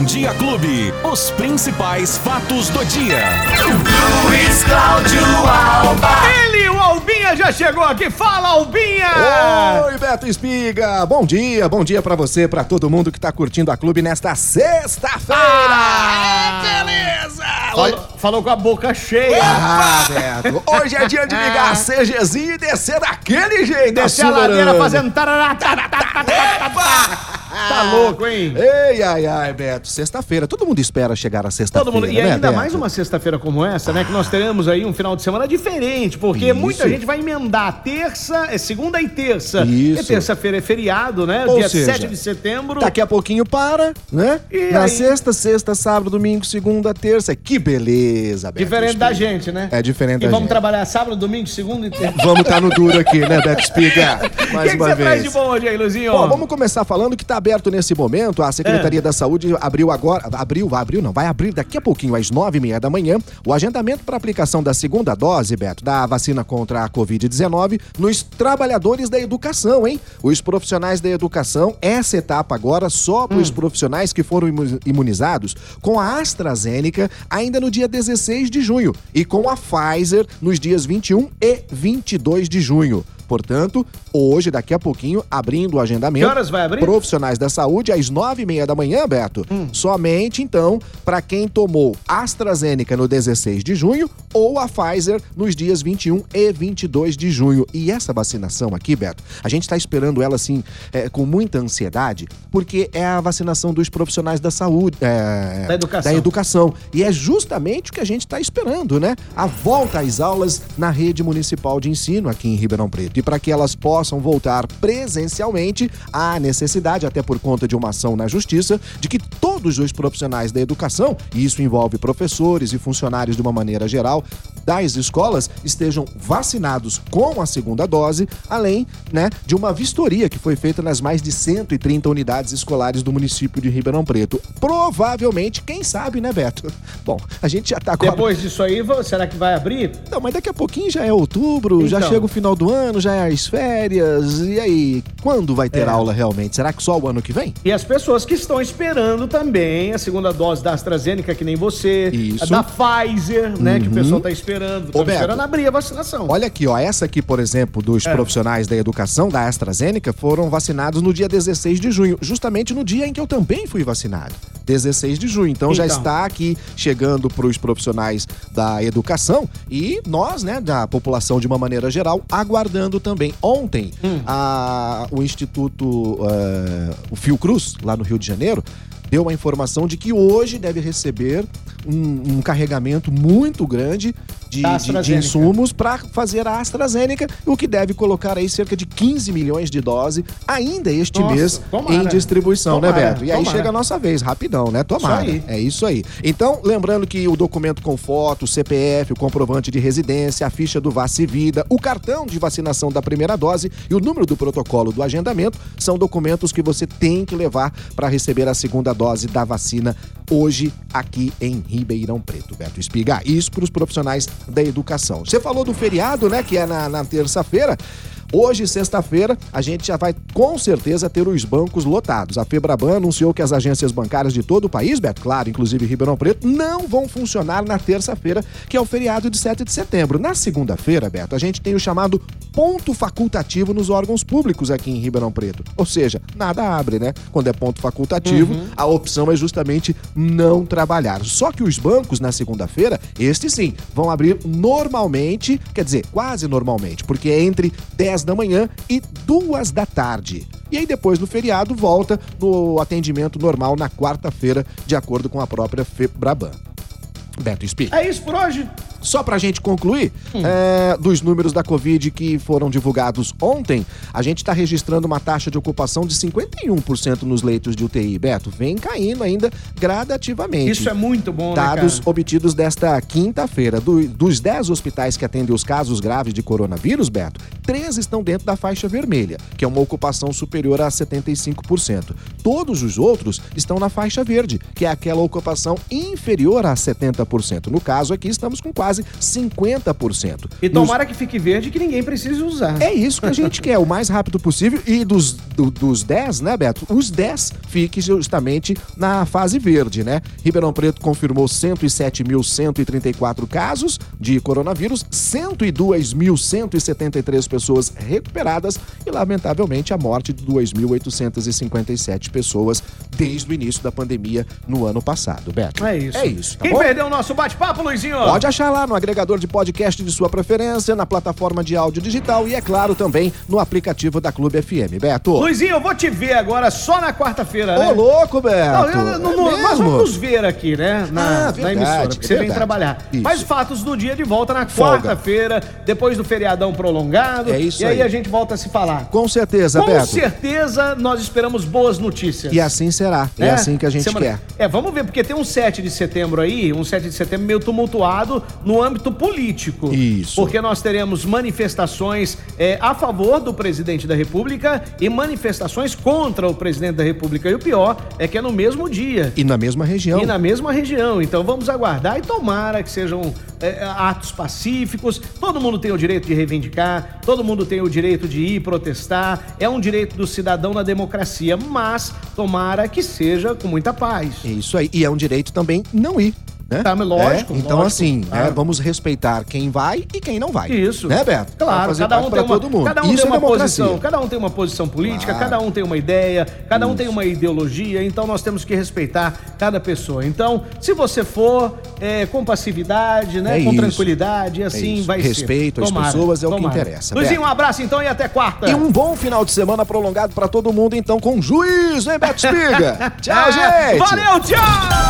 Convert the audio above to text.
Bom Dia Clube. Os principais fatos do dia. Luiz Cláudio Alba. Ele, o Albinha, já chegou aqui. Fala, Albinha! Oi, Beto Espiga! Bom dia, bom dia pra você, pra todo mundo que tá curtindo a clube nesta sexta-feira! Ah! É, beleza! Falou, falou com a boca cheia. Ah, Beto, hoje é dia de ligar a CGzinho e descer daquele jeito, Descer a ladeira fazendo tarará, tarará, tarará. Tá louco, hein? Ei, ai, ai, Beto, sexta-feira. Todo mundo espera chegar a sexta-feira, Todo mundo. E né, ainda Beto? mais uma sexta-feira como essa, né? Que nós teremos aí um final de semana diferente, porque Isso. muita gente vai emendar terça, é segunda e terça. Isso. E terça-feira é feriado, né? Ou Dia seja, 7 de setembro. Daqui a pouquinho para, né? E Na aí? sexta, sexta, sábado, domingo, segunda, terça. Que beleza, Beto Diferente da gente, né? É diferente e da vamos gente. trabalhar sábado, domingo, segunda e terça. Vamos estar no duro aqui, né, Beto Espiga? O Mais que, que uma você vez. traz de bom hoje aí, Luizinho? Bom, vamos começar falando que está aberto nesse momento. A Secretaria É. da Saúde abriu agora. Abriu, abriu, não, vai abrir daqui a pouquinho, às nove e meia da manhã, o agendamento para aplicação da segunda dose, Beto, da vacina contra a Covid-19 nos trabalhadores da educação, hein? Os profissionais da educação, essa etapa agora só para Hum. os profissionais que foram imu- imunizados com a AstraZeneca ainda no dia 16 de junho e com a Pfizer nos dias 21 e 22 de junho. Portanto, hoje, daqui a pouquinho, abrindo o agendamento. Que horas vai abrir? Profissionais da saúde, às nove e meia da manhã, Beto. Hum. Somente, então, para quem tomou AstraZeneca no 16 de junho ou a Pfizer nos dias 21 e 22 de junho. E essa vacinação aqui, Beto, a gente está esperando ela, assim, é, com muita ansiedade, porque é a vacinação dos profissionais da saúde. é, Da educação. Da educação. E é justamente o que a gente está esperando, né? A volta às aulas na rede municipal de ensino aqui em Ribeirão Preto. E para que elas possam voltar presencialmente, há necessidade, até por conta de uma ação na justiça, de que todos os profissionais da educação, e isso envolve professores e funcionários de uma maneira geral, das escolas estejam vacinados com a segunda dose, além né, de uma vistoria que foi feita nas mais de 130 unidades escolares do município de Ribeirão Preto. Provavelmente, quem sabe, né, Beto? Bom, a gente já tá agora... Depois disso aí, será que vai abrir? Não, mas daqui a pouquinho já é outubro, já Então. chega o final do ano, já é as férias. E aí, quando vai ter É. aula realmente? Será que só o ano que vem? E as pessoas que estão esperando também a segunda dose da AstraZeneca, que nem você, Isso. a da Pfizer, né, que o pessoal tá esperando. Beto, esperando abrir a vacinação. Olha aqui, ó, essa aqui, por exemplo, dos É. profissionais da educação da AstraZeneca foram vacinados no dia 16 de junho, justamente no dia em que eu também fui vacinado. 16 de junho. Então, já Então. está aqui chegando para os profissionais da educação e nós, né, da população de uma maneira geral, aguardando também. Ontem, Hum. a- o Instituto, eh, o Fiocruz, lá no Rio de Janeiro, deu uma informação de que hoje deve receber um, um carregamento muito grande de, de- de insumos para fazer a AstraZeneca, o que deve colocar aí cerca de 15 milhões de doses ainda este Nossa, mês tomara. em distribuição, né, Tomara, Beto? E aí tomara. chega a nossa vez, rapidão, né? Tomara. Isso aí. É isso aí. Então, lembrando que o documento com foto, o CPF, o comprovante de residência, a ficha do Vaci Vida, o cartão de vacinação da primeira dose e o número do protocolo do agendamento são documentos que você tem que levar para receber a segunda dose da vacina hoje aqui em Ribeirão Preto, Beto Espiga. Isso para os profissionais da educação. Você falou do feriado, né, que é na, na terça-feira. Hoje, sexta-feira, a gente já vai com certeza ter os bancos lotados. A Febraban anunciou que as agências bancárias de todo o país, Beto, claro, inclusive Ribeirão Preto, não vão funcionar na terça-feira, que é o feriado de 7 de setembro. Na segunda-feira, Beto, a gente tem o chamado ponto facultativo nos órgãos públicos aqui em Ribeirão Preto. Ou seja, nada abre, né? Quando é ponto facultativo, a opção é justamente não trabalhar. Só que os bancos, na segunda-feira, estes sim, vão abrir normalmente, quer dizer, quase normalmente, porque é entre 10 da manhã e 2 da tarde. E aí depois no feriado volta no atendimento normal na quarta-feira, de acordo com a própria Febraban. Beto Speak. É isso por hoje? Só pra gente concluir, é, dos números da Covid que foram divulgados ontem, a gente tá registrando uma taxa de ocupação de 51% nos leitos de UTI. Beto, vem caindo ainda gradativamente. Isso é muito bom, Dados né, cara? obtidos desta quinta-feira. Do- dos 10 hospitais que atendem os casos graves de coronavírus, Beto, três estão dentro da faixa vermelha, que é uma ocupação superior a 75%. Todos os outros estão na faixa verde, que é aquela ocupação inferior a 70%. No caso aqui, estamos com quase quase 50%. E tomara que fique verde que ninguém precise usar. É isso que a gente quer, o mais rápido possível. E dos, do, dos 10, né, Beto? Os 10 fiquem justamente na fase verde, né? Ribeirão Preto confirmou 107.134 casos de coronavírus, 102.173 pessoas recuperadas e, lamentavelmente, a morte de 2.857 pessoas desde o início da pandemia no ano passado, Beto. É isso. É isso, tá Quem bom? perdeu o nosso bate-papo, Luizinho? Pode achar lá no agregador de podcast de sua preferência, na plataforma de áudio digital e, é claro, também no aplicativo da Clube FM. Beto. Luizinho, eu vou te ver agora só na quarta-feira, né? Ô, louco, Beto. Não, não- É não- nós mesmo? vamos nos ver aqui, né? Na, Ah, na verdade, emissora, porque você vem verdade. trabalhar. Isso. Mas fatos do dia de volta na quarta-feira, depois do feriadão prolongado. É isso E aí, aí. a gente volta a se falar. Com certeza, Com Beto. certeza, nós esperamos boas notícias. E assim será. É né? assim que a gente Semana- quer. É, vamos ver, porque tem um 7 de setembro aí, um 7 de setembro meio tumultuado no âmbito político. Isso. Porque nós teremos manifestações é, a favor do presidente da República e manifestações contra o presidente da República. E o pior é que é no mesmo dia. E na mesma região. E na mesma região. Então vamos aguardar e tomara que sejam é, atos pacíficos. Todo mundo tem o direito de reivindicar, todo mundo tem o direito de ir protestar. É um direito do cidadão na democracia, mas tomara que seja com muita paz. É isso aí. E é um direito também não ir. Né? Tá, lógico, É, Então, lógico. assim, Ah. né, vamos respeitar quem vai e quem não vai. Isso. Né, Beto? Claro, cada um, tem uma, todo mundo. cada um Isso tem é uma democracia. posição, cada um tem uma posição política, Claro. cada um tem uma ideia, cada um tem uma ideologia, então nós temos que respeitar cada pessoa. Então, se você for é, com passividade, né, É com isso. tranquilidade, assim isso. vai ser. Respeito às Tomara, pessoas é o que tomara. interessa, Luizinho, um abraço então e até quarta. E um bom final de semana prolongado pra todo mundo, então, com juízo, hein, Beto Espiga? Tchau, Ah, gente! Valeu, tchau!